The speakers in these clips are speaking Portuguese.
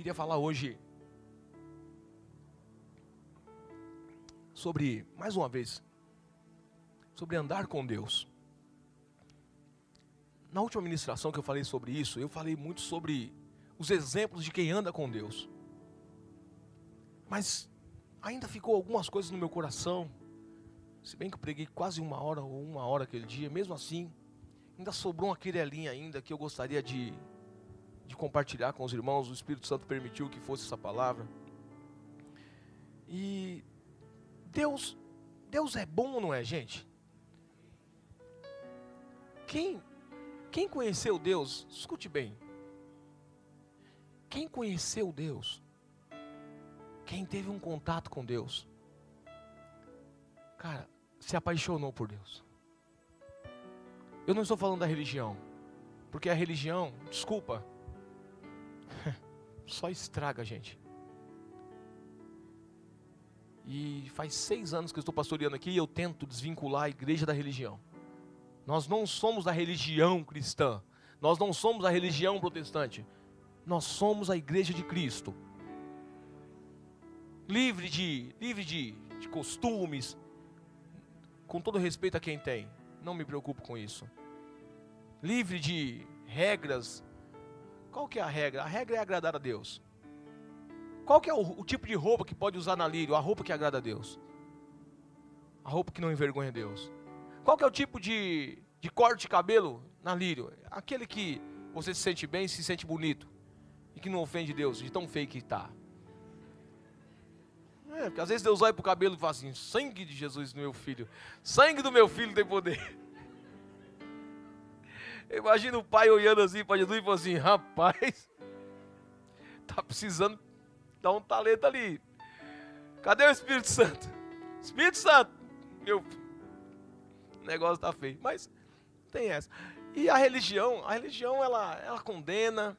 queria falar hoje sobre, mais uma vez, sobre andar com Deus. Na última ministração que eu falei sobre isso, eu falei muito sobre os exemplos de quem anda com Deus. Mas ainda ficou algumas coisas no meu coração. Se bem que eu preguei quase uma hora ou uma hora aquele dia, mesmo assim, ainda sobrou uma querelinha ainda que eu gostaria de, de compartilhar com os irmãos. O Espírito Santo permitiu que fosse essa palavra. E Deus, Deus é bom não é, gente? Quem, quem conheceu Deus, escute bem. Quem conheceu Deus, quem teve um contato com Deus, cara, se apaixonou por Deus. Eu não estou falando da religião, porque a religião, desculpa, só estraga gente. E faz seis anos que eu estou pastoreando aqui e eu tento desvincular a igreja da religião. Nós não somos a religião cristã. Nós não somos a religião protestante. Nós somos a igreja de Cristo. Livre de, livre de, de costumes, com todo respeito a quem tem. Não me preocupo com isso. Livre de regras. Qual que é a regra? A regra é agradar a Deus. Qual que é o, o tipo de roupa que pode usar na lírio? A roupa que agrada a Deus. A roupa que não envergonha Deus. Qual que é o tipo de, de corte de cabelo na lírio? Aquele que você se sente bem, se sente bonito. E que não ofende Deus, de tão feio que está. É, porque às vezes Deus olha para o cabelo e fala assim: sangue de Jesus meu filho, sangue do meu filho tem poder. Imagina o pai olhando assim para Jesus e falando assim: rapaz, tá precisando dar um talento ali. Cadê o Espírito Santo? Espírito Santo, meu o negócio está feio. Mas tem essa. E a religião, a religião ela, ela condena.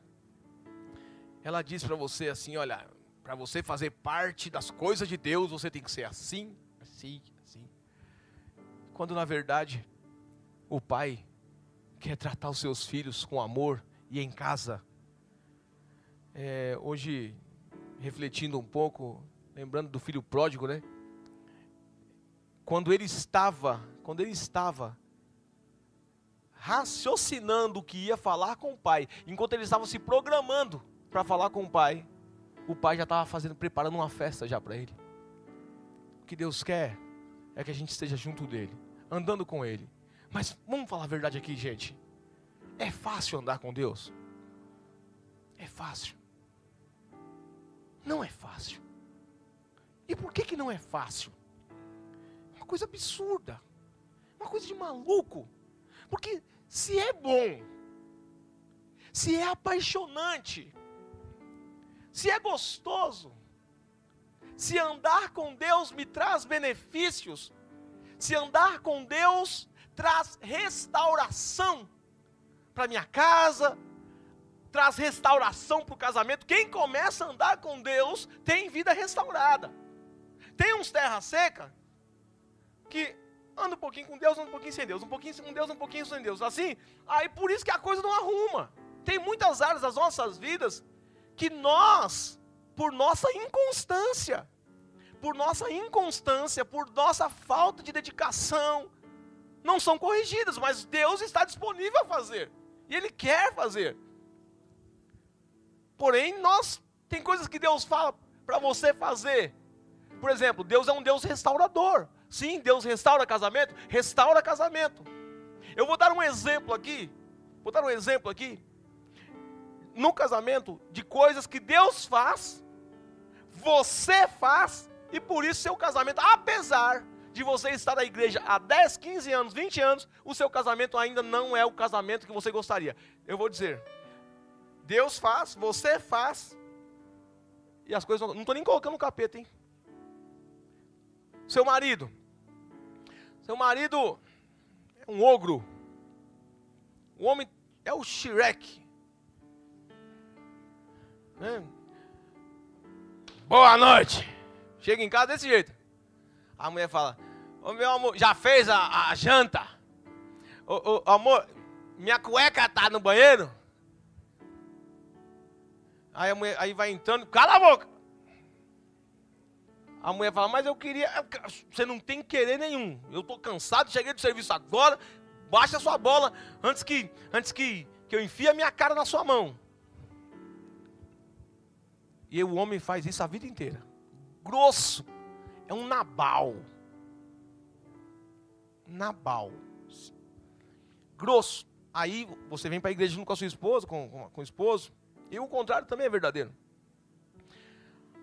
Ela diz para você assim, olha, para você fazer parte das coisas de Deus, você tem que ser assim, assim, assim. Quando na verdade o pai quer tratar os seus filhos com amor e em casa. É, hoje, refletindo um pouco, lembrando do filho pródigo, né? Quando ele estava quando ele estava raciocinando o que ia falar com o pai, enquanto ele estava se programando para falar com o pai, o pai já estava fazendo, preparando uma festa já para ele. O que Deus quer é que a gente esteja junto dele, andando com ele. Mas vamos falar a verdade aqui, gente. É fácil andar com Deus? É fácil. Não é fácil. E por que que não é fácil? Uma coisa absurda. Uma coisa de maluco. Porque se é bom, se é apaixonante, se é gostoso, se andar com Deus me traz benefícios, se andar com Deus traz restauração para minha casa, traz restauração para o casamento. Quem começa a andar com Deus tem vida restaurada. Tem uns terra seca que anda um pouquinho com Deus, anda um pouquinho sem Deus, um pouquinho com Deus, um pouquinho sem Deus. Assim, aí por isso que a coisa não arruma. Tem muitas áreas das nossas vidas que nós, por nossa inconstância, por nossa inconstância, por nossa falta de dedicação, não são corrigidas, mas Deus está disponível a fazer. E Ele quer fazer. Porém, nós tem coisas que Deus fala para você fazer. Por exemplo, Deus é um Deus restaurador. Sim, Deus restaura casamento? Restaura casamento. Eu vou dar um exemplo aqui. Vou dar um exemplo aqui. No casamento, de coisas que Deus faz, você faz, e por isso seu casamento, apesar de você estar na igreja há 10, 15 anos, 20 anos, o seu casamento ainda não é o casamento que você gostaria. Eu vou dizer, Deus faz, você faz, e as coisas não estou nem colocando o capeta, hein? Seu marido, seu marido é um ogro. O homem é o Shrek. Né? Boa noite. Chega em casa desse jeito. A mulher fala: Ô meu amor, já fez a, a janta? Ô, amor, minha cueca tá no banheiro? Aí a mulher aí vai entrando, cala a boca! A mulher fala, mas eu queria. Você não tem querer nenhum. Eu estou cansado, cheguei do serviço agora. Baixa sua bola antes que, antes que, que eu enfie a minha cara na sua mão. E o homem faz isso a vida inteira. Grosso. É um Nabal. Nabal. Grosso. Aí você vem para a igreja junto com a sua esposa, com, com, com o esposo. E o contrário também é verdadeiro.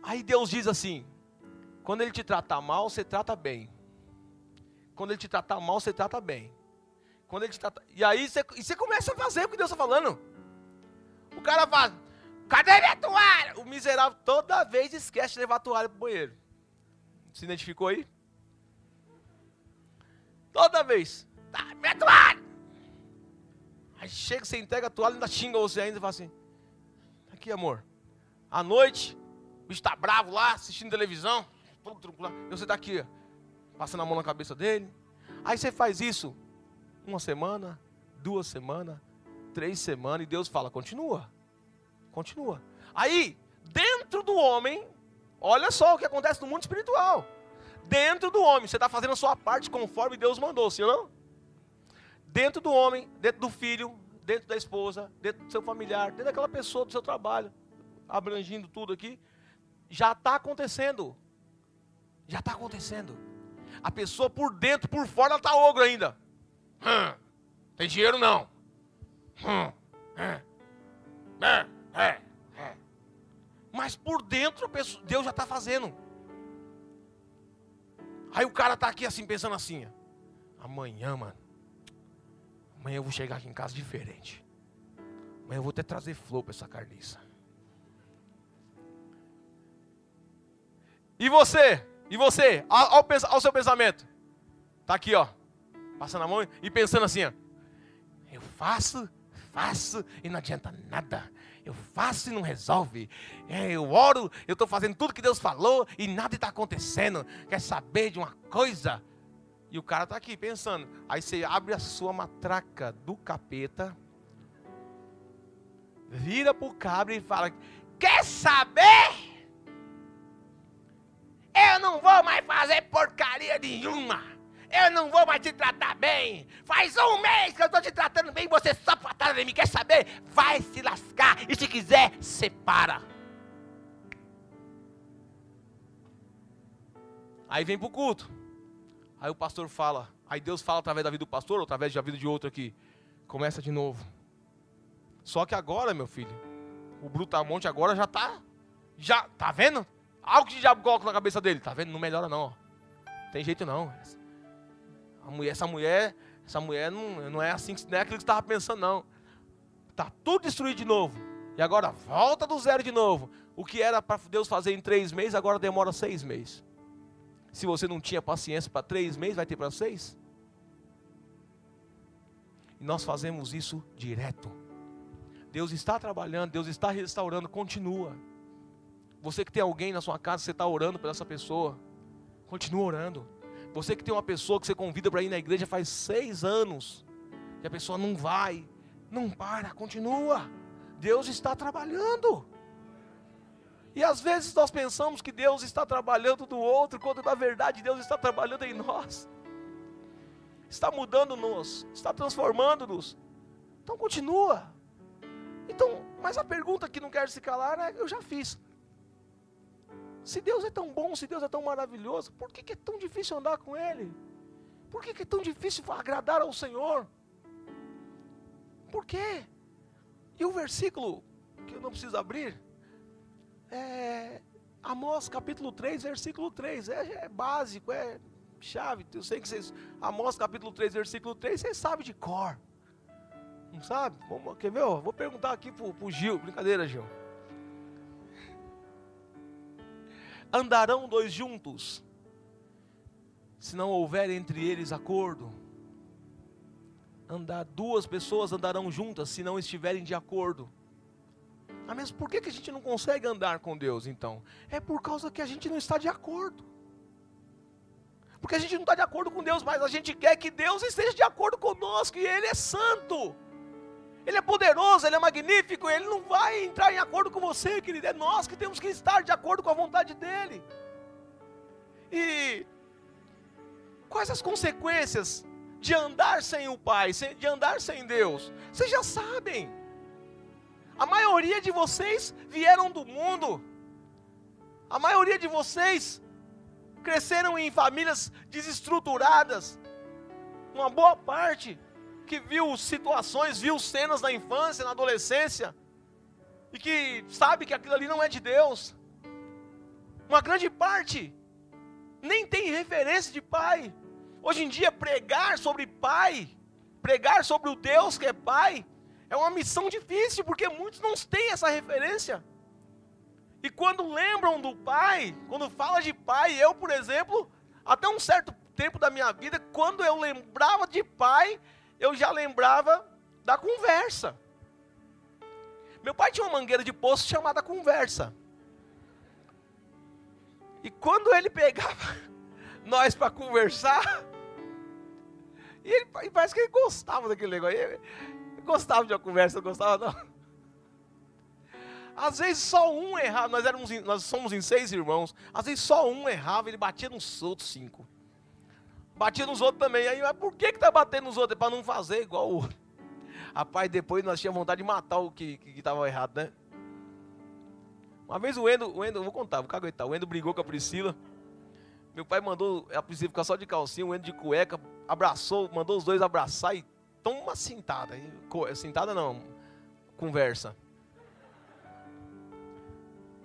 Aí Deus diz assim: quando ele te tratar mal, você trata bem. Quando ele te tratar mal, você trata bem. Quando ele te trata... E aí você, e você começa a fazer o que Deus está falando. O cara fala, cadê minha toalha? O miserável toda vez esquece de levar a toalha para o banheiro. Se identificou aí? Toda vez. Tá, minha toalha! Aí chega, você entrega a toalha, ainda xinga você ainda e fala assim: tá aqui, amor. À noite, o bicho está bravo lá, assistindo televisão todo tranquilo. E você está aqui, passando a mão na cabeça dele. Aí você faz isso uma semana, duas semanas, três semanas, e Deus fala: continua, continua. Aí, dentro do homem, olha só o que acontece no mundo espiritual. Dentro do homem, você está fazendo a sua parte conforme Deus mandou, sim ou não? Dentro do homem, dentro do filho, dentro da esposa, dentro do seu familiar, dentro daquela pessoa do seu trabalho, abrangindo tudo aqui, já está acontecendo. Já está acontecendo. A pessoa por dentro, por fora, ela está ogro ainda. Hum, tem dinheiro não. Hum, é, Mas por dentro, Deus já está fazendo. Aí o cara está aqui assim, pensando assim: amanhã, mano. Amanhã eu vou chegar aqui em casa diferente. Amanhã eu vou até trazer flor para essa carniça. E você? E você, ao, ao seu pensamento, está aqui, ó, passando a mão e pensando assim, ó, eu faço, faço e não adianta nada. Eu faço e não resolve. É, eu oro, eu estou fazendo tudo que Deus falou e nada está acontecendo. Quer saber de uma coisa? E o cara está aqui pensando. Aí você abre a sua matraca do capeta, vira para o cabra e fala: Quer saber? Eu não vou mais fazer porcaria nenhuma. Eu não vou mais te tratar bem. Faz um mês que eu estou te tratando bem. Você só patada de mim. Quer saber? Vai se lascar. E se quiser, separa. Aí vem para o culto. Aí o pastor fala. Aí Deus fala através da vida do pastor, ou através da vida de outro aqui. Começa de novo. Só que agora, meu filho, o Brutamonte agora já está. Já, tá vendo? Algo que o diabo coloca na cabeça dele. Tá vendo? Não melhora não. Tem jeito não. A mulher, essa mulher, essa mulher não, não é assim, não é aquilo que estava pensando não. Tá tudo destruído de novo. E agora volta do zero de novo. O que era para Deus fazer em três meses, agora demora seis meses. Se você não tinha paciência para três meses, vai ter para seis? E nós fazemos isso direto. Deus está trabalhando, Deus está restaurando, continua. Você que tem alguém na sua casa, você está orando por essa pessoa. Continua orando. Você que tem uma pessoa que você convida para ir na igreja faz seis anos. E a pessoa não vai. Não para, continua. Deus está trabalhando. E às vezes nós pensamos que Deus está trabalhando do outro, quando na verdade Deus está trabalhando em nós. Está mudando-nos, está transformando-nos. Então continua. Então, mas a pergunta que não quero se calar, né, eu já fiz. Se Deus é tão bom, se Deus é tão maravilhoso, por que, que é tão difícil andar com Ele? Por que, que é tão difícil agradar ao Senhor? Por quê? E o versículo, que eu não preciso abrir, é Amós capítulo 3, versículo 3. É, é básico, é chave. Eu sei que vocês. Amós capítulo 3, versículo 3, vocês sabem de cor. Não sabe? Vamos, quer ver? Vou perguntar aqui pro, pro Gil. Brincadeira, Gil. Andarão dois juntos, se não houver entre eles acordo. Andar duas pessoas andarão juntas se não estiverem de acordo. Ah, mas por que, que a gente não consegue andar com Deus então? É por causa que a gente não está de acordo. Porque a gente não está de acordo com Deus, mas a gente quer que Deus esteja de acordo conosco, e Ele é santo. Ele é poderoso, ele é magnífico, ele não vai entrar em acordo com você, querido. É nós que temos que estar de acordo com a vontade dele. E quais as consequências de andar sem o Pai, de andar sem Deus? Vocês já sabem. A maioria de vocês vieram do mundo. A maioria de vocês cresceram em famílias desestruturadas. Uma boa parte que viu situações, viu cenas na infância, na adolescência, e que sabe que aquilo ali não é de Deus. Uma grande parte nem tem referência de pai. Hoje em dia, pregar sobre pai, pregar sobre o Deus que é pai, é uma missão difícil, porque muitos não têm essa referência. E quando lembram do pai, quando fala de pai, eu, por exemplo, até um certo tempo da minha vida, quando eu lembrava de pai, eu já lembrava da conversa. Meu pai tinha uma mangueira de poço chamada conversa. E quando ele pegava nós para conversar, e ele e parece que ele gostava daquele negócio. Ele, ele gostava de uma conversa, não gostava não. Às vezes só um errava, nós, éramos, nós somos em seis irmãos, às vezes só um errava, ele batia nos outros cinco. Batia nos outros também. Aí, mas por que que tá batendo nos outros? É para não fazer igual o outro. Rapaz, depois nós tínhamos vontade de matar o que estava errado, né? Uma vez o Endo, o Endo, vou contar, vou caguetar. O Endo brigou com a Priscila. Meu pai mandou a Priscila ficar só de calcinha, o Endo de cueca, abraçou, mandou os dois abraçar e toma uma cintada. Cintada não, conversa.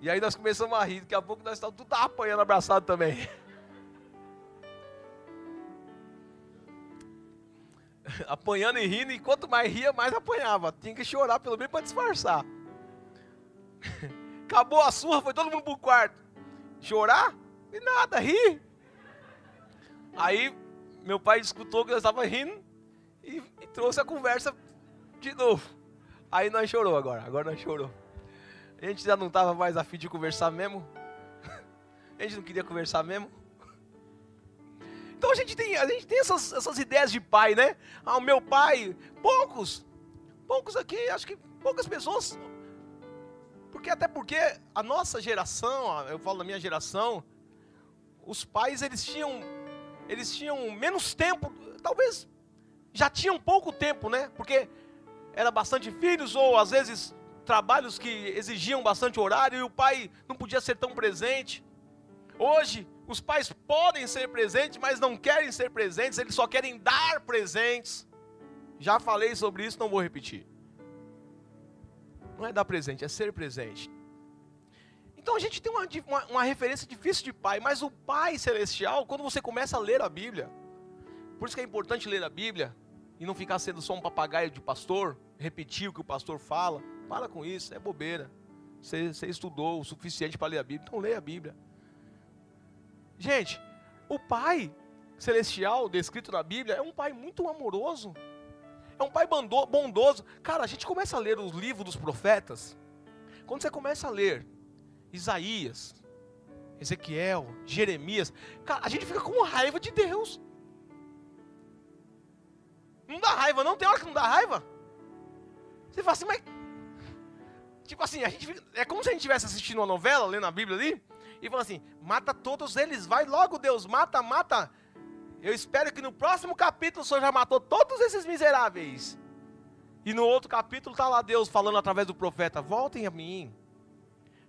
E aí nós começamos a rir, daqui a pouco nós estávamos tudo apanhando abraçado também. apanhando e rindo, e quanto mais ria, mais apanhava. Tinha que chorar pelo menos para disfarçar. Acabou a surra, foi todo mundo pro quarto. Chorar? E nada, rir. Aí meu pai escutou que eu estava rindo e, e, trouxe a conversa de novo. Aí nós chorou agora, agora nós chorou. A gente já não estava mais afim de conversar mesmo. A gente não queria conversar mesmo. Então a gente tem, a gente tem essas, essas ideias de pai, né? Ah, o meu pai, poucos, poucos aqui, acho que poucas pessoas. Porque até porque a nossa geração, eu falo da minha geração, os pais eles tinham, eles tinham menos tempo, talvez já tinham pouco tempo, né? Porque era bastante filhos ou às vezes trabalhos que exigiam bastante horário e o pai não podia ser tão presente. Hoje, os pais podem ser presentes, mas não querem ser presentes, eles só querem dar presentes. Já falei sobre isso, não vou repetir. Não é dar presente, é ser presente. Então a gente tem uma, uma, uma, referência difícil de pai, mas o Pai Celestial, quando você começa a ler a Bíblia, por isso que é importante ler a Bíblia e não ficar sendo só um papagaio de pastor, repetir o que o pastor fala. Para com isso, é bobeira. Você, você estudou o suficiente para ler a Bíblia, então leia a Bíblia. Gente, o Pai Celestial descrito na Bíblia é um Pai muito amoroso, é um Pai bondoso. Cara, a gente começa a ler os livros dos profetas, quando você começa a ler Isaías, Ezequiel, Jeremias, cara, a gente fica com raiva de Deus. Não dá raiva, não? Tem hora que não dá raiva? Você fala assim, mas Tipo assim, a gente, é como se a gente estivesse assistindo uma novela, lendo a Bíblia ali, e falando assim: mata todos eles, vai logo, Deus, mata, mata. Eu espero que no próximo capítulo o Senhor já matou todos esses miseráveis. E no outro capítulo está lá Deus falando através do profeta: voltem a mim,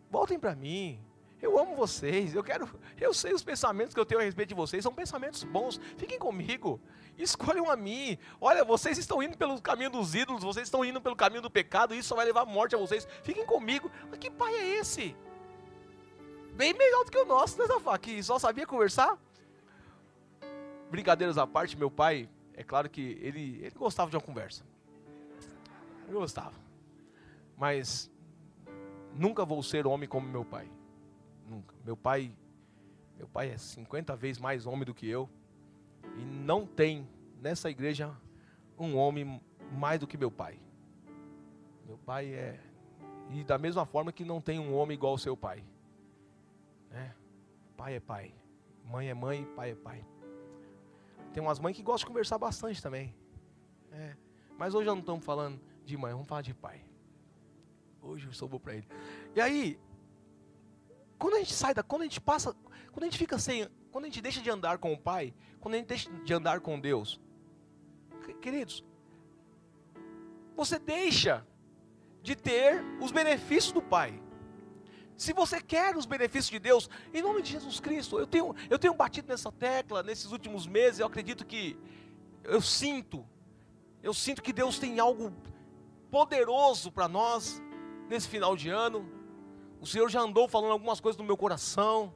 voltem para mim. Eu amo vocês, eu quero, eu sei os pensamentos que eu tenho a respeito de vocês, são pensamentos bons. Fiquem comigo. Escolham a mim. Olha, vocês estão indo pelo caminho dos ídolos, vocês estão indo pelo caminho do pecado, isso só vai levar morte a vocês. Fiquem comigo. Mas que pai é esse? Bem melhor do que o nosso, né, Zafá? Que só sabia conversar. Brincadeiras à parte, meu pai, é claro que ele, ele gostava de uma conversa. Ele gostava. Mas nunca vou ser homem como meu pai. Nunca. Meu pai, meu pai é 50 vezes mais homem do que eu. E não tem nessa igreja um homem mais do que meu pai. Meu pai é. E da mesma forma que não tem um homem igual ao seu pai. Pai é pai. Mãe é mãe, pai é pai. Tem umas mães que gostam de conversar bastante também. É. Mas hoje não estamos falando de mãe, vamos falar de pai. Hoje eu sou bom para ele. E aí, quando a gente sai da, quando a gente passa, quando a gente fica sem, quando a gente deixa de andar com o pai, quando a gente deixa de andar com Deus, queridos, você deixa de ter os benefícios do pai. Se você quer os benefícios de Deus, em nome de Jesus Cristo, eu tenho, eu tenho batido nessa tecla nesses últimos meses, eu acredito que eu sinto, eu sinto que Deus tem algo poderoso para nós nesse final de ano. O Senhor já andou falando algumas coisas no meu coração.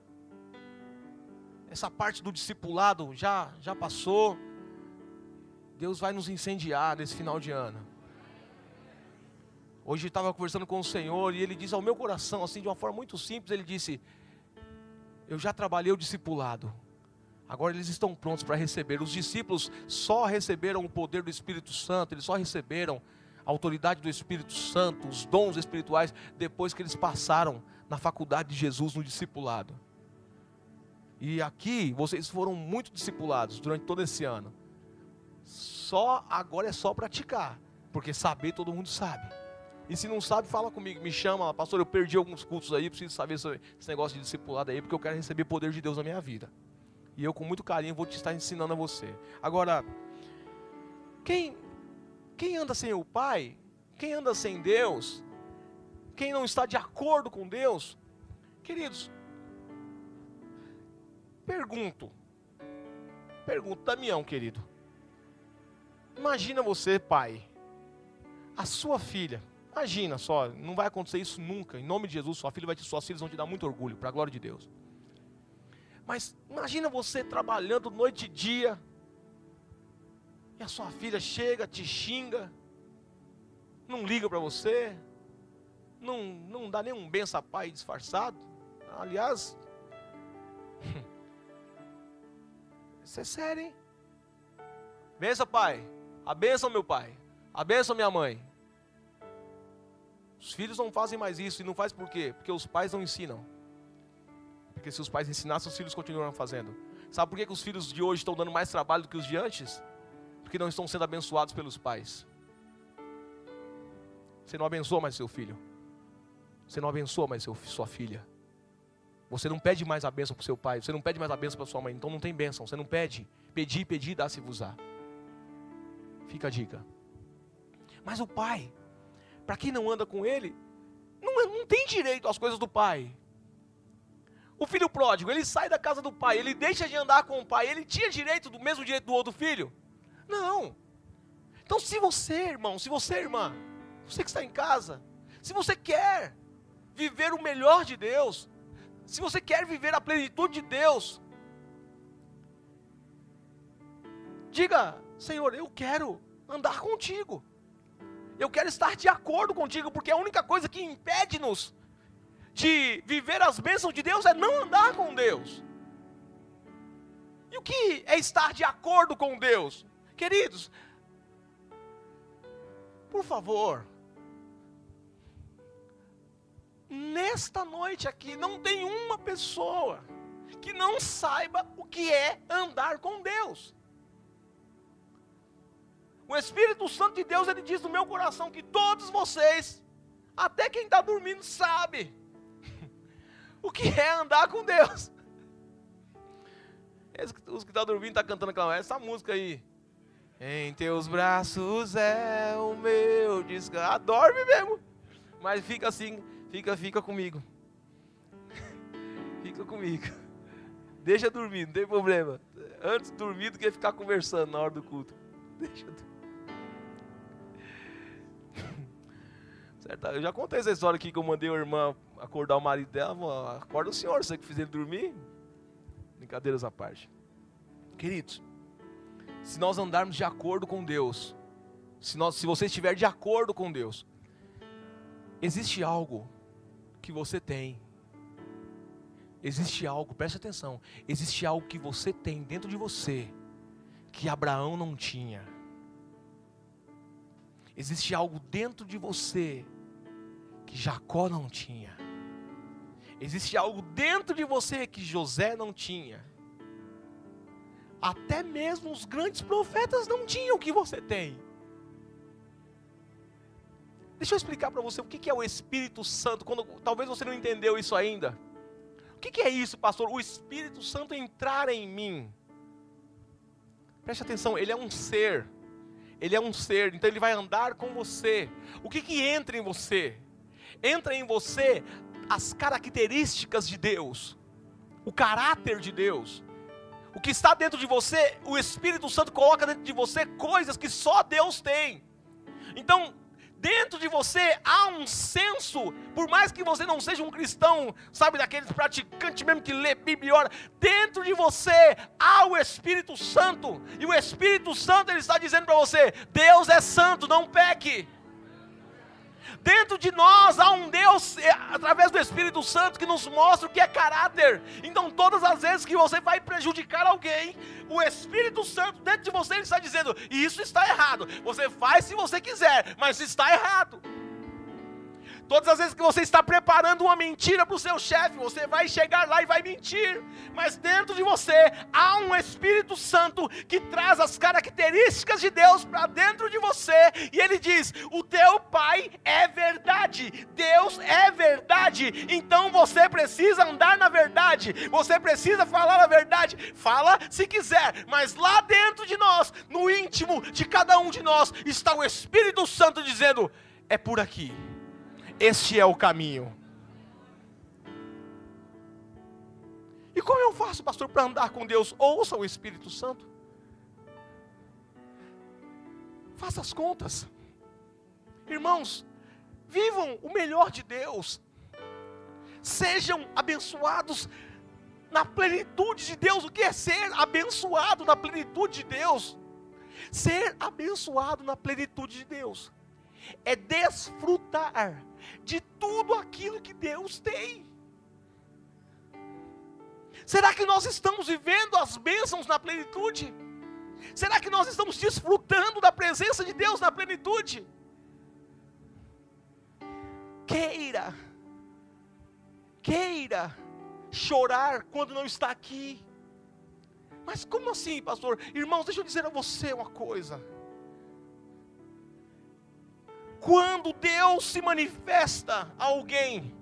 Essa parte do discipulado já já passou. Deus vai nos incendiar nesse final de ano. Hoje eu estava conversando com o Senhor e ele diz ao meu coração, assim, de uma forma muito simples, ele disse: Eu já trabalhei o discipulado, agora eles estão prontos para receber. Os discípulos só receberam o poder do Espírito Santo, eles só receberam a autoridade do Espírito Santo, os dons espirituais, depois que eles passaram na faculdade de Jesus no discipulado. E aqui vocês foram muito discipulados durante todo esse ano. Só agora é só praticar, porque saber todo mundo sabe. E se não sabe, fala comigo, me chama, pastor, eu perdi alguns cultos aí, preciso saber esse negócio de discipulado aí, porque eu quero receber poder de Deus na minha vida. E eu com muito carinho vou te estar ensinando a você. Agora, quem quem anda sem o Pai, quem anda sem Deus, quem não está de acordo com Deus, queridos, pergunto, pergunto, Damião, querido, imagina você, pai, a sua filha, Imagina só, não vai acontecer isso nunca. Em nome de Jesus, sua filha vai te, suas filhas vão te dar muito orgulho, para a glória de Deus. Mas imagina você trabalhando noite e dia, e a sua filha chega, te xinga, não liga para você, não, não dá nenhum benção a pai disfarçado. Aliás, isso é sério, hein? Benção, pai. A benção, meu pai. A benção, minha mãe. Os filhos não fazem mais isso. E não faz por quê? Porque os pais não ensinam. Porque se os pais ensinassem, os filhos continuam fazendo. Sabe por que, que os filhos de hoje estão dando mais trabalho do que os de antes? Porque não estão sendo abençoados pelos pais. Você não abençoa mais seu filho. Você não abençoa mais seu, sua filha. Você não pede mais a bênção para o seu pai. Você não pede mais a bênção para sua mãe. Então não tem bênção. Você não pede. Pedir, pedir, dá-se-vos-á. Fica a dica. Mas o pai, para quem não anda com ele, não, não tem direito às coisas do pai. O filho pródigo, ele sai da casa do pai, ele deixa de andar com o pai, ele tinha direito do mesmo direito do outro filho? Não. Então, se você, irmão, se você, irmã, você que está em casa, se você quer viver o melhor de Deus, se você quer viver a plenitude de Deus, diga: Senhor, eu quero andar contigo. Eu quero estar de acordo contigo, porque a única coisa que impede-nos de viver as bênçãos de Deus é não andar com Deus. E o que é estar de acordo com Deus? Queridos, por favor, nesta noite aqui, não tem uma pessoa que não saiba o que é andar com Deus. O Espírito Santo de Deus, ele diz no meu coração que todos vocês, até quem está dormindo, sabe o que é andar com Deus. Os que estão tá dormindo estão tá cantando aquela, essa música aí. Em teus braços é o meu descanso. Ah, dorme mesmo. Mas fica assim, fica, fica comigo. fica comigo. Deixa dormir, não tem problema. Antes dormir do que ficar conversando na hora do culto. Deixa dormir. Certo? Eu já contei essa história aqui que eu mandei a irmã acordar o marido dela. Acorda o senhor, você que fez ele dormir. Brincadeiras à parte. Queridos, se nós andarmos de acordo com Deus, se, nós, se você estiver de acordo com Deus, existe algo que você tem. Existe algo, preste atenção. Existe algo que você tem dentro de você que Abraão não tinha. Existe algo dentro de você que Jacó não tinha. Existe algo dentro de você que José não tinha. Até mesmo os grandes profetas não tinham o que você tem. Deixa eu explicar para você o que é o Espírito Santo, quando talvez você não entendeu isso ainda. O que é isso, pastor? O Espírito Santo entrar em mim. Preste atenção, ele é um ser. Ele é um ser, então ele vai andar com você. O que que entra em você? Entra em você as características de Deus, o caráter de Deus. O que está dentro de você, o Espírito Santo coloca dentro de você coisas que só Deus tem. Então, dentro de você há um senso, por mais que você não seja um cristão, sabe, daqueles praticantes mesmo que lê Bíblia e ora, dentro de você há o Espírito Santo, e o Espírito Santo ele está dizendo para você: Deus é santo, não peque. Dentro de nós há um Deus, é, através do Espírito Santo, que nos mostra o que é caráter. Então, todas as vezes que você vai prejudicar alguém, o Espírito Santo dentro de você ele está dizendo: Isso está errado. Você faz se você quiser, mas está errado. Todas as vezes que você está preparando uma mentira para o seu chefe, você vai chegar lá e vai mentir. Mas dentro de você há um Espírito Santo que traz as características de Deus para dentro de você. E ele diz: O teu pai é verdade. Deus é verdade. Então você precisa andar na verdade. Você precisa falar a verdade. Fala se quiser. Mas lá dentro de nós, no íntimo de cada um de nós, está o Espírito Santo dizendo: É por aqui este é o caminho. E como eu faço, pastor, para andar com Deus? Ouça o Espírito Santo. Faça as contas. Irmãos, vivam o melhor de Deus. Sejam abençoados na plenitude de Deus. O que é ser abençoado na plenitude de Deus? Ser abençoado na plenitude de Deus é desfrutar de tudo aquilo que Deus tem. Será que nós estamos vivendo as bênçãos na plenitude? Será que nós estamos desfrutando da presença de Deus na plenitude? Queira, queira chorar quando não está aqui. Mas como assim, pastor? Irmãos, deixa eu dizer a você uma coisa. Quando Deus se manifesta a alguém,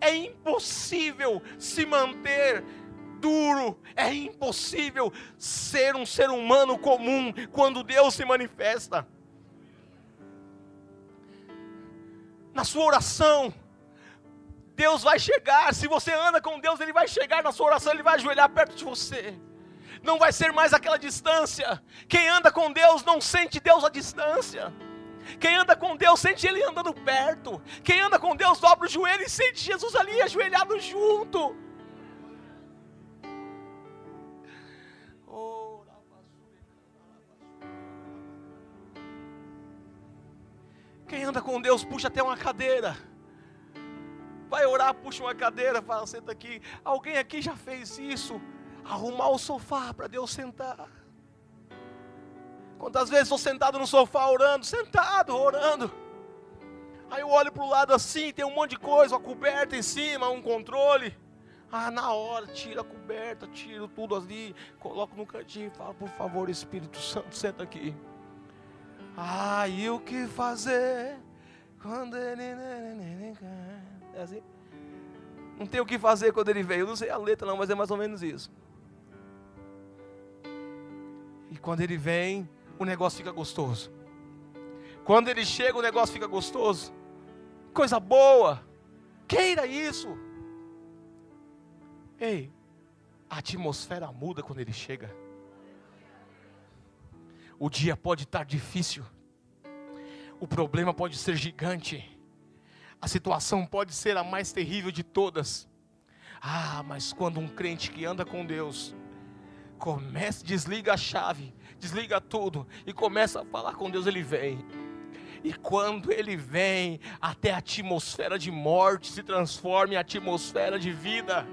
é impossível se manter duro, é impossível ser um ser humano comum quando Deus se manifesta. Na sua oração, Deus vai chegar. Se você anda com Deus, Ele vai chegar na sua oração, Ele vai ajoelhar perto de você. Não vai ser mais aquela distância. Quem anda com Deus não sente Deus à distância. Quem anda com Deus sente Ele andando perto. Quem anda com Deus dobra o joelho e sente Jesus ali ajoelhado junto. Quem anda com Deus puxa até uma cadeira. Vai orar, puxa uma cadeira, fala, senta aqui. Alguém aqui já fez isso? Arrumar o sofá para Deus sentar. Quantas vezes estou sentado no sofá orando, sentado, orando. Aí eu olho para o lado assim, tem um monte de coisa, uma coberta em cima, um controle. Ah, na hora, tira a coberta, tiro tudo ali, coloco no cantinho e falo, por favor, Espírito Santo, senta aqui. Ah, e o que fazer quando ele. É assim? Não tem o que fazer quando ele veio. Eu não sei a letra, não, mas é mais ou menos isso. E quando ele vem, o negócio fica gostoso. Quando ele chega, o negócio fica gostoso. Coisa boa. Queira isso. Ei, a atmosfera muda quando ele chega. O dia pode estar difícil. O problema pode ser gigante. A situação pode ser a mais terrível de todas. Ah, mas quando um crente que anda com Deus começa, desliga a chave desliga tudo e começa a falar com Deus, ele vem. E quando ele vem, até a atmosfera de morte se transforma em atmosfera de vida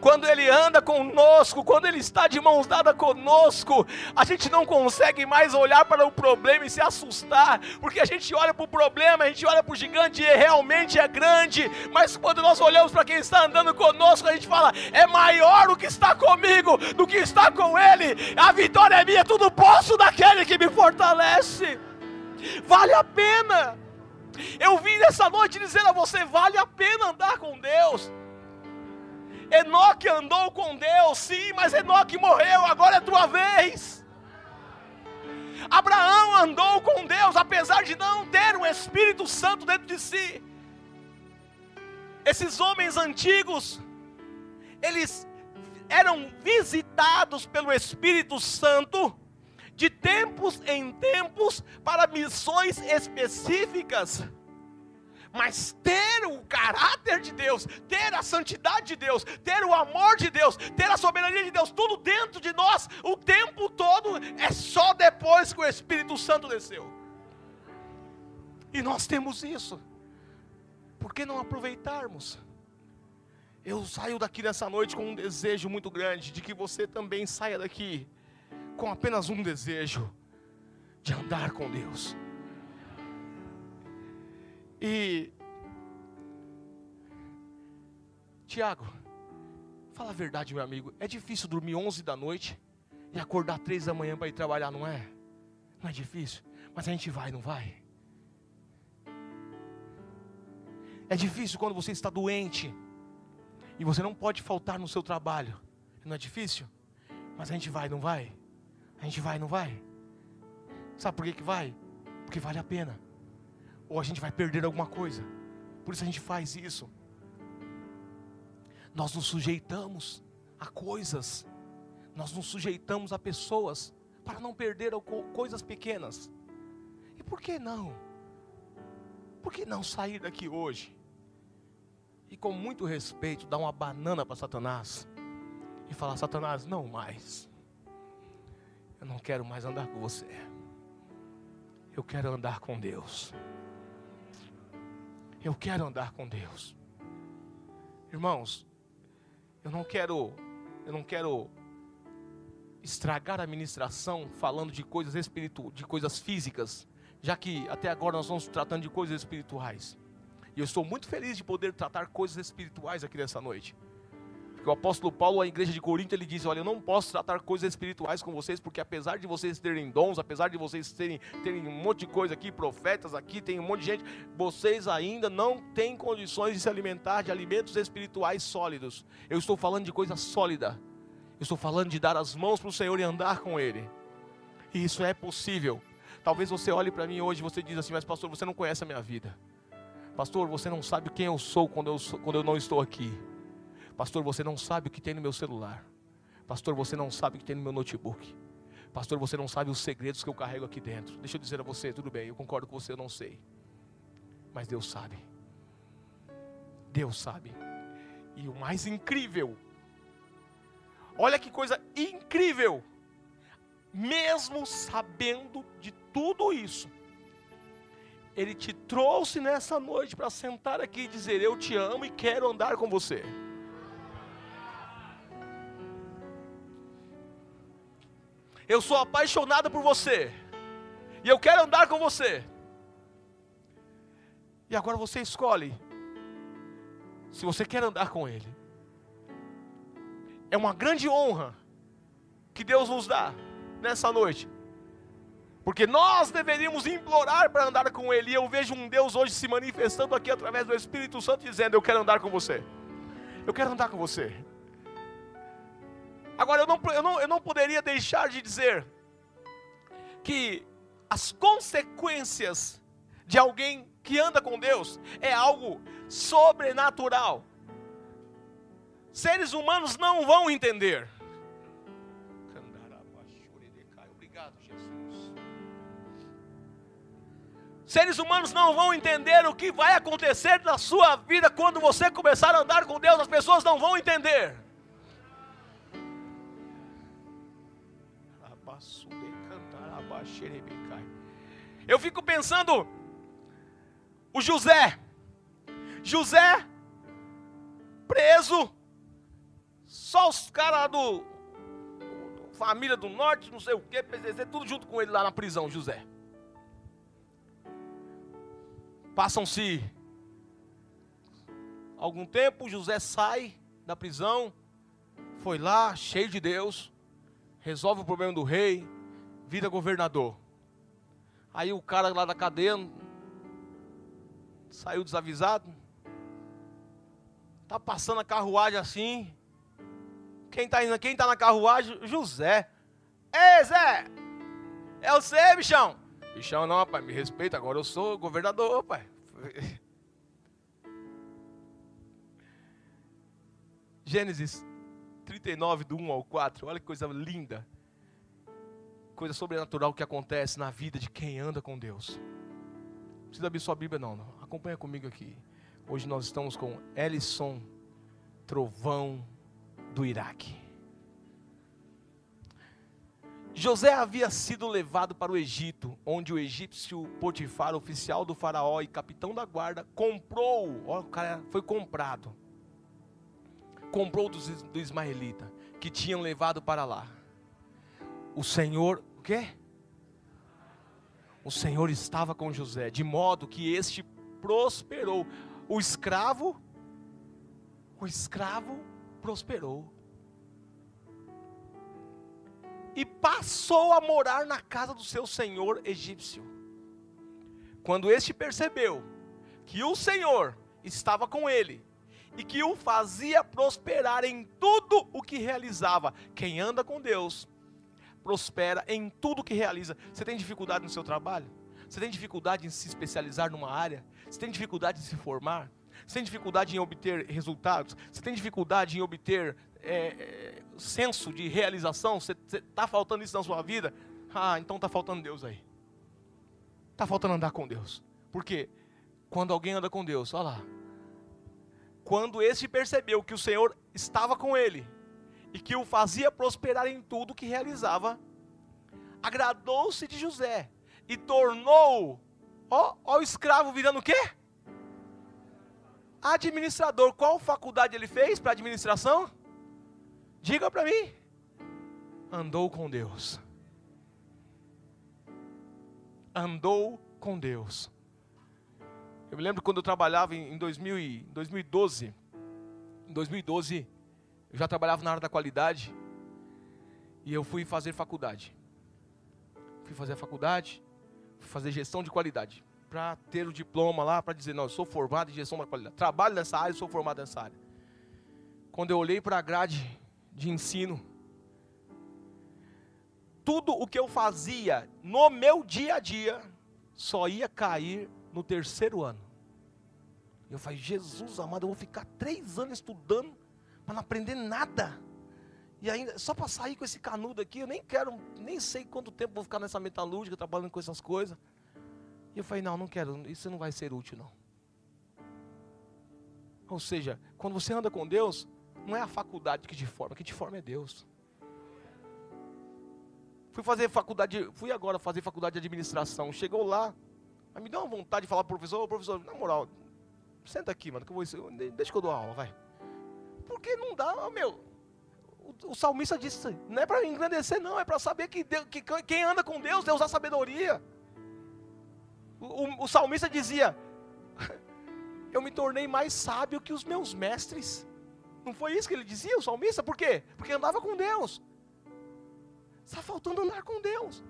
quando Ele anda conosco, quando Ele está de mãos dadas conosco, a gente não consegue mais olhar para o problema e se assustar, porque a gente olha para o problema, a gente olha para o gigante e realmente é grande, mas quando nós olhamos para quem está andando conosco, a gente fala: é maior o que está comigo do que está com Ele, a vitória é minha, tudo posso daquele que me fortalece. Vale a pena. Eu vim nessa noite dizer a você: vale a pena andar com Deus. Enoque andou com Deus, sim, mas Enoque morreu, agora é tua vez. Abraão andou com Deus, apesar de não ter o Espírito Santo dentro de si. Esses homens antigos, eles eram visitados pelo Espírito Santo de tempos em tempos para missões específicas. Mas ter o caráter de Deus, ter a santidade de Deus, ter o amor de Deus, ter a soberania de Deus, tudo dentro de nós, o tempo todo, é só depois que o Espírito Santo desceu. E nós temos isso. Por que não aproveitarmos? Eu saio daqui nessa noite com um desejo muito grande de que você também saia daqui com apenas um desejo de andar com Deus. E Tiago, fala a verdade, meu amigo. É difícil dormir 11 da noite e acordar 3 da manhã para ir trabalhar, não é? Não é difícil, mas a gente vai, não vai? É difícil quando você está doente e você não pode faltar no seu trabalho. Não é difícil? Mas a gente vai, não vai? A gente vai, não vai? Sabe por que, que vai? Porque vale a pena. Ou a gente vai perder alguma coisa. Por isso a gente faz isso. Nós nos sujeitamos a coisas. Nós nos sujeitamos a pessoas para não perder coisas pequenas. E por que não? Por que não sair daqui hoje e com muito respeito dar uma banana para Satanás e falar: Satanás, não mais. Eu não quero mais andar com você. Eu quero andar com Deus. Eu quero andar com Deus. Irmãos, eu não quero, eu não quero estragar a ministração falando de coisas espirituais, de coisas físicas, já que até agora nós estamos tratando de coisas espirituais. E eu estou muito feliz de poder tratar coisas espirituais aqui nessa noite. O apóstolo Paulo, à igreja de Corinto, ele diz: Olha, eu não posso tratar coisas espirituais com vocês, porque apesar de vocês terem dons, apesar de vocês terem, terem um monte de coisa aqui, profetas aqui, tem um monte de gente, vocês ainda não têm condições de se alimentar de alimentos espirituais sólidos. Eu estou falando de coisa sólida. Eu estou falando de dar as mãos para o Senhor e andar com Ele. E isso é possível. Talvez você olhe para mim hoje e você diz assim, mas pastor, você não conhece a minha vida. Pastor, você não sabe quem eu sou quando eu, sou, quando eu não estou aqui. Pastor, você não sabe o que tem no meu celular. Pastor, você não sabe o que tem no meu notebook. Pastor, você não sabe os segredos que eu carrego aqui dentro. Deixa eu dizer a você, tudo bem, eu concordo com você, eu não sei. Mas Deus sabe. Deus sabe. E o mais incrível, olha que coisa incrível, mesmo sabendo de tudo isso, Ele te trouxe nessa noite para sentar aqui e dizer: Eu te amo e quero andar com você. Eu sou apaixonado por você. E eu quero andar com você. E agora você escolhe se você quer andar com Ele. É uma grande honra que Deus nos dá nessa noite. Porque nós deveríamos implorar para andar com Ele. E eu vejo um Deus hoje se manifestando aqui através do Espírito Santo, dizendo: Eu quero andar com você. Eu quero andar com você. Agora, eu não, eu, não, eu não poderia deixar de dizer que as consequências de alguém que anda com Deus é algo sobrenatural. Seres humanos não vão entender. Obrigado, Jesus. Seres humanos não vão entender o que vai acontecer na sua vida quando você começar a andar com Deus, as pessoas não vão entender. Eu fico pensando, o José, José preso, só os caras do, do, família do norte, não sei o que, PCC, tudo junto com ele lá na prisão, José. Passam-se algum tempo, José sai da prisão, foi lá, cheio de Deus, resolve o problema do rei, vira governador. Aí o cara lá da cadeia saiu desavisado. Tá passando a carruagem assim. Quem está indo? Quem tá na carruagem? José. Ei, Zé! É você, bichão? Bichão não, pai, me respeita, agora eu sou governador, pai. Gênesis 39, do 1 ao 4. Olha que coisa linda. Coisa sobrenatural que acontece na vida de quem anda com Deus. Não precisa abrir sua Bíblia, não. Acompanha comigo aqui. Hoje nós estamos com Ellison Trovão do Iraque. José havia sido levado para o Egito, onde o egípcio Potifar, oficial do faraó e capitão da guarda, comprou, ó, o cara foi comprado. Comprou do, do ismaelita, que tinham levado para lá. O Senhor, o quê? O Senhor estava com José, de modo que este prosperou. O escravo, o escravo prosperou e passou a morar na casa do seu senhor egípcio. Quando este percebeu que o Senhor estava com ele e que o fazia prosperar em tudo o que realizava, quem anda com Deus prospera em tudo que realiza. Você tem dificuldade no seu trabalho? Você tem dificuldade em se especializar numa área? Você tem dificuldade em se formar? Você tem dificuldade em obter resultados? Você tem dificuldade em obter é, é, senso de realização, você está faltando isso na sua vida, ah, então está faltando Deus aí. Está faltando andar com Deus. Porque quando alguém anda com Deus, olha lá. Quando este percebeu que o Senhor estava com ele e que o fazia prosperar em tudo que realizava, agradou-se de José e tornou, ó, ó o escravo virando o quê? Administrador. Qual faculdade ele fez para administração? Diga para mim. Andou com Deus. Andou com Deus. Eu me lembro quando eu trabalhava em 2000 2012. Em 2012, eu já trabalhava na área da qualidade. E eu fui fazer faculdade. Fui fazer a faculdade, fui fazer gestão de qualidade. Para ter o diploma lá, para dizer, não, eu sou formado em gestão da qualidade. Trabalho nessa área, sou formado nessa área. Quando eu olhei para a grade de ensino. Tudo o que eu fazia no meu dia a dia só ia cair no terceiro ano. Eu falei, Jesus amado, eu vou ficar três anos estudando para não aprender nada. E ainda, só para sair com esse canudo aqui, eu nem quero, nem sei quanto tempo vou ficar nessa metalúrgica, trabalhando com essas coisas. E eu falei, não, não quero, isso não vai ser útil não. Ou seja, quando você anda com Deus, não é a faculdade que te forma, que te forma é Deus. Fui fazer faculdade, fui agora fazer faculdade de administração. Chegou lá, me deu uma vontade de falar pro professor, oh, professor, na moral, senta aqui, mano, que eu vou, deixa que eu dou aula, vai. Porque não dá, meu. O, o, salmista disse, não é para engrandecer, não, é para saber que, Deus, que, quem anda com Deus, Deus dá sabedoria. O, o, o salmista dizia, eu me tornei mais sábio que os meus mestres. Não foi isso que ele dizia, o salmista? Por quê? Porque andava com Deus. Está faltando andar com Deus.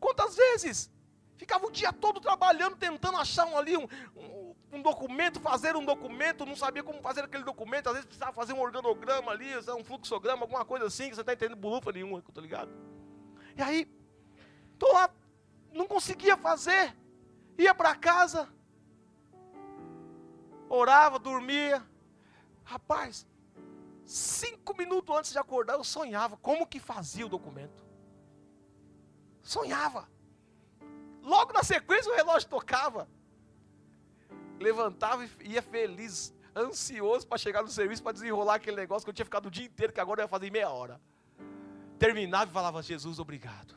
Quantas vezes ficava o dia todo trabalhando, tentando achar um, ali um, um, um, documento, fazer um documento, não sabia como fazer aquele documento, às vezes precisava fazer um organograma ali, um fluxograma, alguma coisa assim, que você está entendendo bulufa nenhuma, tá ligado? E aí, estou lá, não conseguia fazer, ia para casa, orava, dormia, Rapaz, cinco minutos antes de acordar, eu sonhava como que fazia o documento. Sonhava. Logo na sequência, o relógio tocava. Levantava e ia feliz, ansioso para chegar no serviço, para desenrolar aquele negócio que eu tinha ficado o dia inteiro, que agora eu ia fazer em meia hora. Terminava e falava: Jesus, obrigado.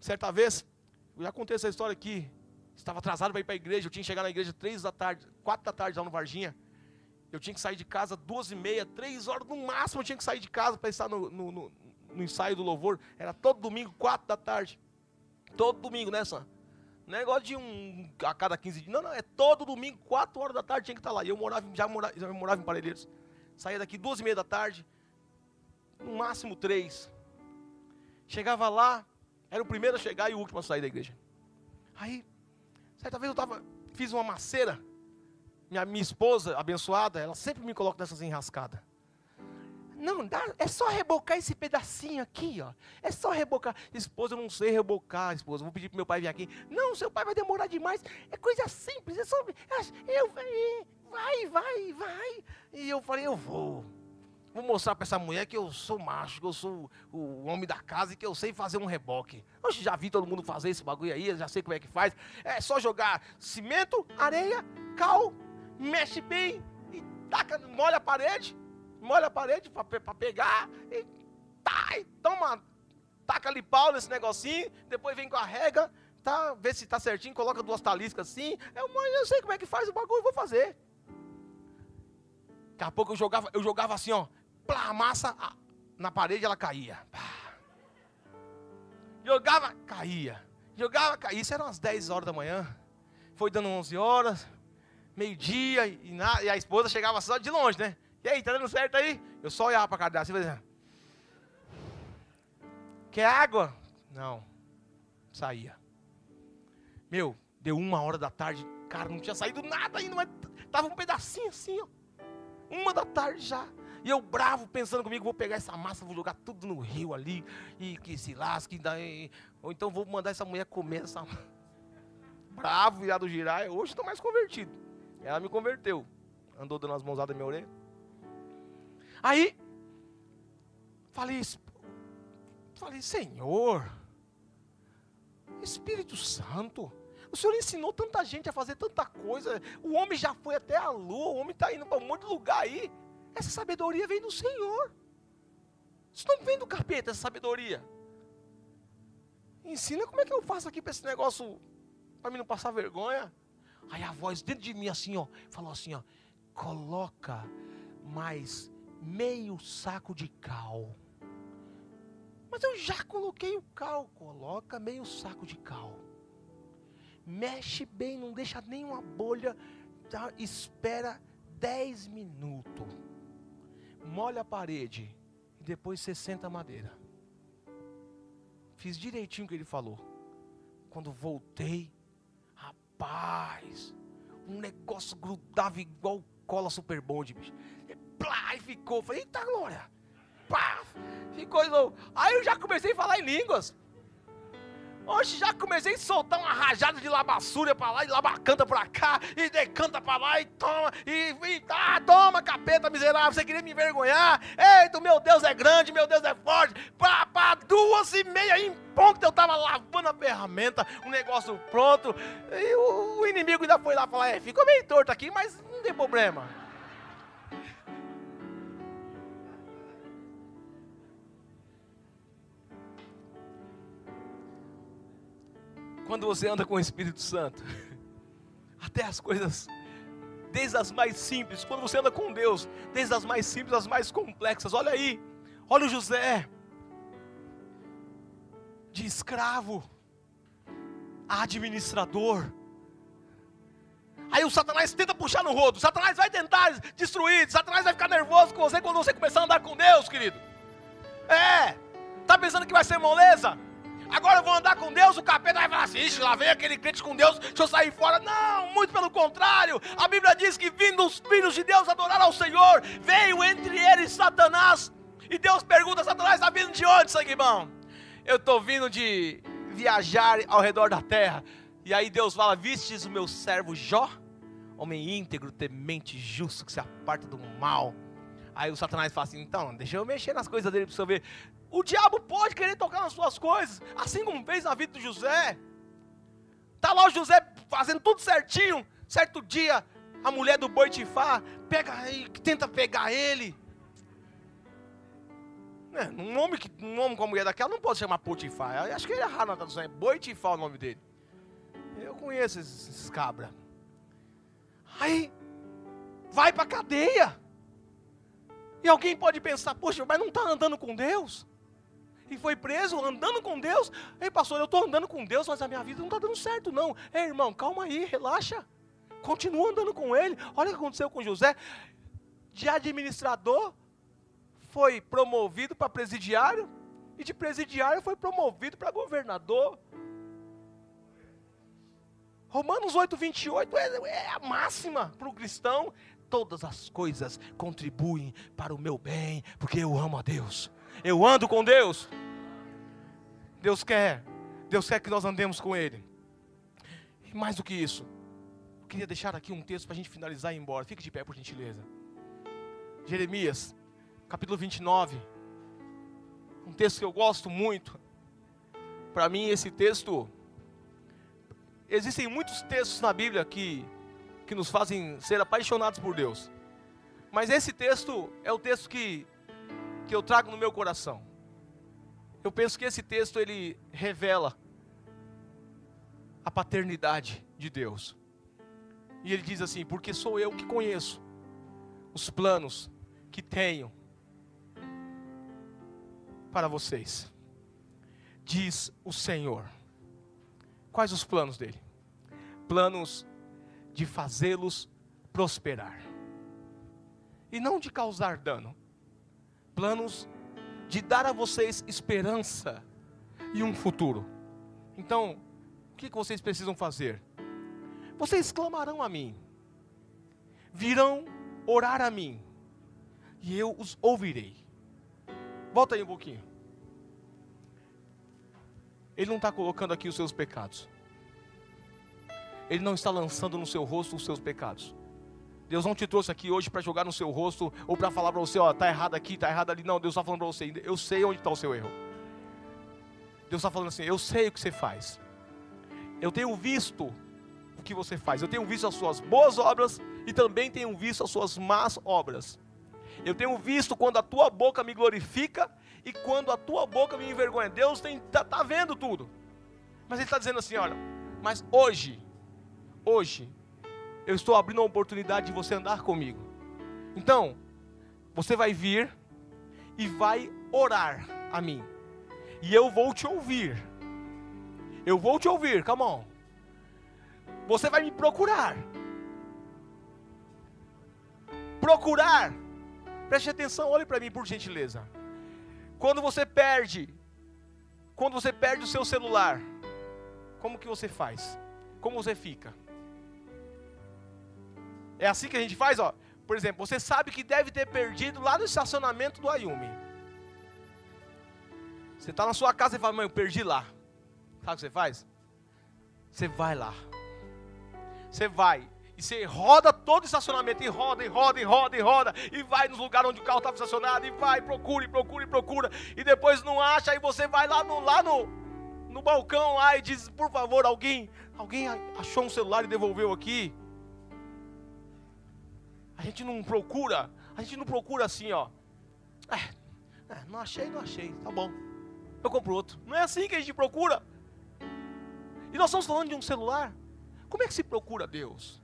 Certa vez, eu já contei essa história aqui. Estava atrasado para ir para a igreja. Eu tinha que chegar na igreja três da tarde, quatro da tarde lá no Varginha. Eu tinha que sair de casa duas e meia, três horas no máximo. Eu tinha que sair de casa para estar no, no, no, no, ensaio do louvor. Era todo domingo, quatro da tarde. Todo domingo, né, Sam? Não é negócio de um a cada 15 dias. Não, não, é todo domingo, quatro horas da tarde tinha que estar lá. E eu morava, já morava, já morava em Parelheiros. Saía daqui duas e meia da tarde, no máximo três. Chegava lá, era o primeiro a chegar e o último a sair da igreja. Aí, certa vez eu tava, fiz uma maceira. Minha, minha esposa, abençoada, ela sempre me coloca nessas enrascadas. Não, dá, é só rebocar esse pedacinho aqui, ó. É só rebocar. Esposa, eu não sei rebocar, esposa. Vou pedir para meu pai vir aqui. Não, seu pai vai demorar demais. É coisa simples. É só. Eu, vai, vai, vai. E eu falei, eu vou. Vou mostrar para essa mulher que eu sou macho, que eu sou o homem da casa e que eu sei fazer um reboque. Hoje já vi todo mundo fazer esse bagulho aí, já sei como é que faz. É só jogar cimento, areia, cal, mexe bem e taca, molha a parede molha a parede para pegar e tá, e toma, taca ali pau nesse negocinho, depois vem com a rega, tá, vê se tá certinho, coloca duas taliscas assim. Eu, eu sei como é que faz o bagulho, vou fazer. Daqui a pouco eu jogava, eu jogava assim, ó, plá, massa na parede ela caía. Jogava, caía. Jogava, caía. Isso era umas 10 horas da manhã. Foi dando 11 horas, meio-dia, e, e, a esposa chegava só de longe, né? E aí, tá dando certo aí? Eu só olhava para a cara dela assim, fazia. Quer água? Não. Saía. Meu, deu uma hora da tarde, cara, não tinha saído nada ainda, mas tava um pedacinho assim, ó. Uma da tarde já. E eu bravo, pensando comigo, vou pegar essa massa, vou jogar tudo no rio ali, e que se lasque, daí, ou então vou mandar essa mulher comer essa Bravo, virado girar, hoje estou mais convertido. Ela me converteu. Andou dando as mãozadas na minha orelha. Aí, falei, falei, Senhor, Espírito Santo, o Senhor ensinou tanta gente a fazer tanta coisa. O homem já foi até a lua, o homem está indo para um monte de lugar aí. Essa sabedoria vem do Senhor. Isso não vem do capeta, essa sabedoria. Ensina como é que eu faço aqui para esse negócio, para mim não passar vergonha. Aí a voz dentro de mim assim, ó, falou assim, ó, coloca mais meio saco de cal. Mas eu já coloquei o cal. Coloca meio saco de cal. Mexe bem, não deixa nenhuma bolha. Tá? Espera 10 minutos. Molha a parede. E depois você senta a madeira. Fiz direitinho o que ele falou. Quando voltei, rapaz, um negócio grudava igual cola super bonde, bicho plá, e ficou. Falei, eita glória. Pá, ficou. Aí eu já comecei a falar em línguas. Hoje já comecei a soltar uma rajada de labassúria para lá, e labacanta para cá, e decanta para lá, e toma, e, e ah, toma, capeta miserável, você queria me envergonhar? Eita, meu Deus é grande, meu Deus é forte. Pá, duas e meia em ponto, eu estava lavando a ferramenta, o negócio pronto, e o, o inimigo ainda foi lá falar, é, ficou meio torto aqui, mas não tem problema. Quando você anda com o Espírito Santo, até as coisas, desde as mais simples, quando você anda com Deus, desde as mais simples às mais complexas, olha aí, olha o José, de escravo a administrador. Aí o Satanás tenta puxar no rodo, Satanás vai tentar destruir, Satanás vai ficar nervoso com você quando você começar a andar com Deus, querido. É, tá pensando que vai ser moleza? Agora eu vou andar com Deus, o capeta vai falar assim, Ixi, lá vem aquele crente com Deus, deixa eu sair fora. Não, muito pelo contrário. A Bíblia diz que vindo os filhos de Deus adorar ao Senhor, veio entre eles Satanás. E Deus pergunta Satanás, está vindo de onde, sangue bom? Eu estou vindo de viajar ao redor da terra. E aí Deus fala, vistes o meu servo Jó? Homem íntegro, temente, justo, que se aparta do mal. Aí o Satanás fala assim, então, deixa eu mexer nas coisas dele para você ver. O diabo pode querer tocar nas suas coisas, assim como fez na vida do José. Está lá o José fazendo tudo certinho. Certo dia, a mulher do Boitifá pega tenta pegar ele. É, um, homem que, um homem com a mulher daquela não pode chamar Potifar. Eu acho que ele é errado na tradução. É Boitifá o nome dele. Eu conheço esses, esses cabras. Aí, vai para cadeia. E alguém pode pensar, poxa, mas não está andando com Deus? E foi preso andando com Deus. Ei, pastor, eu estou andando com Deus, mas a minha vida não está dando certo, não. Ei, irmão, calma aí, relaxa. Continua andando com ele. Olha o que aconteceu com José. De administrador, foi promovido para presidiário. E de presidiário foi promovido para governador. Romanos 8, 28 é, é a máxima para o cristão. Todas as coisas contribuem para o meu bem, porque eu amo a Deus. Eu ando com Deus. Deus quer, Deus quer que nós andemos com Ele. E mais do que isso, eu queria deixar aqui um texto para a gente finalizar e ir embora. Fique de pé, por gentileza. Jeremias, capítulo 29. Um texto que eu gosto muito. Para mim, esse texto. Existem muitos textos na Bíblia que, que nos fazem ser apaixonados por Deus. Mas esse texto é o texto que, que eu trago no meu coração. Eu penso que esse texto ele revela a paternidade de Deus. E ele diz assim: Porque sou eu que conheço os planos que tenho para vocês, diz o Senhor. Quais os planos dele? Planos de fazê-los prosperar e não de causar dano, planos de dar a vocês esperança e um futuro. Então, o que vocês precisam fazer? Vocês clamarão a mim, virão orar a mim, e eu os ouvirei. Volta aí um pouquinho. Ele não está colocando aqui os seus pecados. Ele não está lançando no seu rosto os seus pecados. Deus não te trouxe aqui hoje para jogar no seu rosto ou para falar para você, ó, tá errado aqui, tá errado ali. Não, Deus está falando para você, eu sei onde está o seu erro. Deus está falando assim, eu sei o que você faz. Eu tenho visto o que você faz. Eu tenho visto as suas boas obras e também tenho visto as suas más obras. Eu tenho visto quando a tua boca me glorifica e quando a tua boca me envergonha. Deus está tá vendo tudo. Mas Ele está dizendo assim: olha, mas hoje, hoje, eu estou abrindo a oportunidade de você andar comigo. Então, você vai vir e vai orar a mim. E eu vou te ouvir. Eu vou te ouvir, come on. Você vai me procurar. Procurar. Preste atenção, olhe para mim por gentileza. Quando você perde, quando você perde o seu celular, como que você faz? Como você fica? É assim que a gente faz, ó. Por exemplo, você sabe que deve ter perdido lá no estacionamento do Ayumi. Você está na sua casa e fala, mãe, eu perdi lá. Sabe o que você faz? Você vai lá. Você vai. E você roda todo o estacionamento, e roda, e roda, e roda, e roda, e vai nos lugares onde o carro estava estacionado, e vai, procura, e procura, e procura, e depois não acha, aí você vai lá no, lá no, no balcão lá e diz, por favor, alguém, alguém achou um celular e devolveu aqui? A gente não procura, a gente não procura assim, ó. É, é, não achei, não achei, tá bom. Eu compro outro. Não é assim que a gente procura. E nós estamos falando de um celular. Como é que se procura Deus?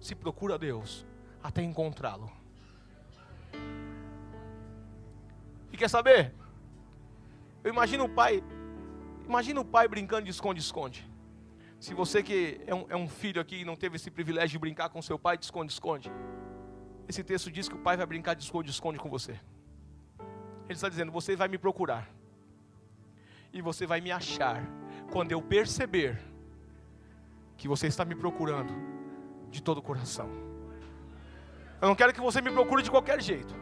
Se procura Deus até encontrá-lo. E quer saber? Eu imagino o pai, imagina o pai brincando de esconde-esconde. Se você que é um, é um, filho aqui e não teve esse privilégio de brincar com seu pai de esconde-esconde, esse texto diz que o pai vai brincar de esconde-esconde com você. Ele está dizendo: você vai me procurar e você vai me achar quando eu perceber que você está me procurando de todo o coração. Eu não quero que você me procure de qualquer jeito.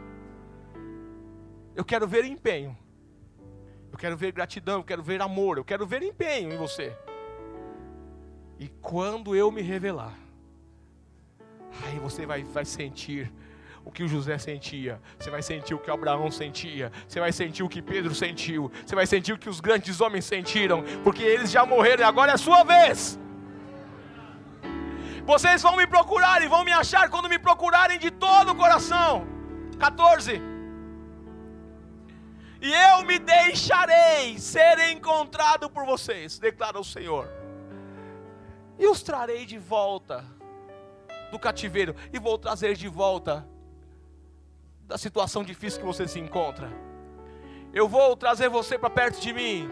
Eu quero ver empenho. Eu quero ver gratidão, eu quero ver amor, eu quero ver empenho em você. E quando eu me revelar, aí você vai, vai sentir o que o José sentia, você vai sentir o que Abraão sentia, você vai sentir o que Pedro sentiu, você vai sentir o que os grandes homens sentiram, porque eles já morreram e agora é a sua vez. Vocês vão me procurar e vão me achar quando me procurarem de todo o coração. 14. E eu me deixarei ser encontrado por vocês, declara o Senhor. E os trarei de volta do cativeiro e vou trazer de volta da situação difícil que você se encontra. Eu vou trazer você para perto de mim,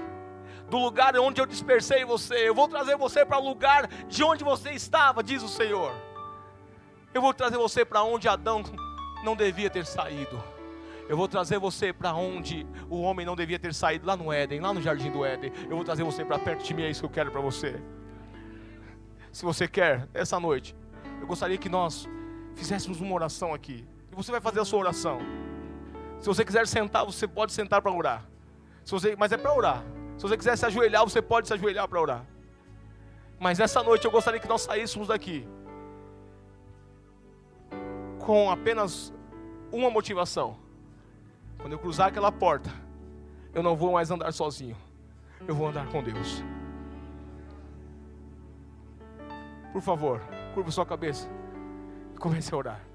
do lugar onde eu dispersei você. Eu vou trazer você para o lugar de onde você estava, diz o Senhor. Eu vou trazer você para onde Adão não devia ter saído. Eu vou trazer você para onde o homem não devia ter saído, lá no Éden, lá no jardim do Éden. Eu vou trazer você para perto de mim, é isso que eu quero para você. Se você quer, essa noite, eu gostaria que nós fizéssemos uma oração aqui. E você vai fazer a sua oração. Se você quiser sentar, você pode sentar para orar. Se você, mas é para orar. Se você quiser se ajoelhar, você pode se ajoelhar para orar. Mas nessa noite eu gostaria que nós saíssemos daqui com apenas uma motivação. Quando eu cruzar aquela porta, eu não vou mais andar sozinho. Eu vou andar com Deus. Por favor, curva sua cabeça e comece a orar.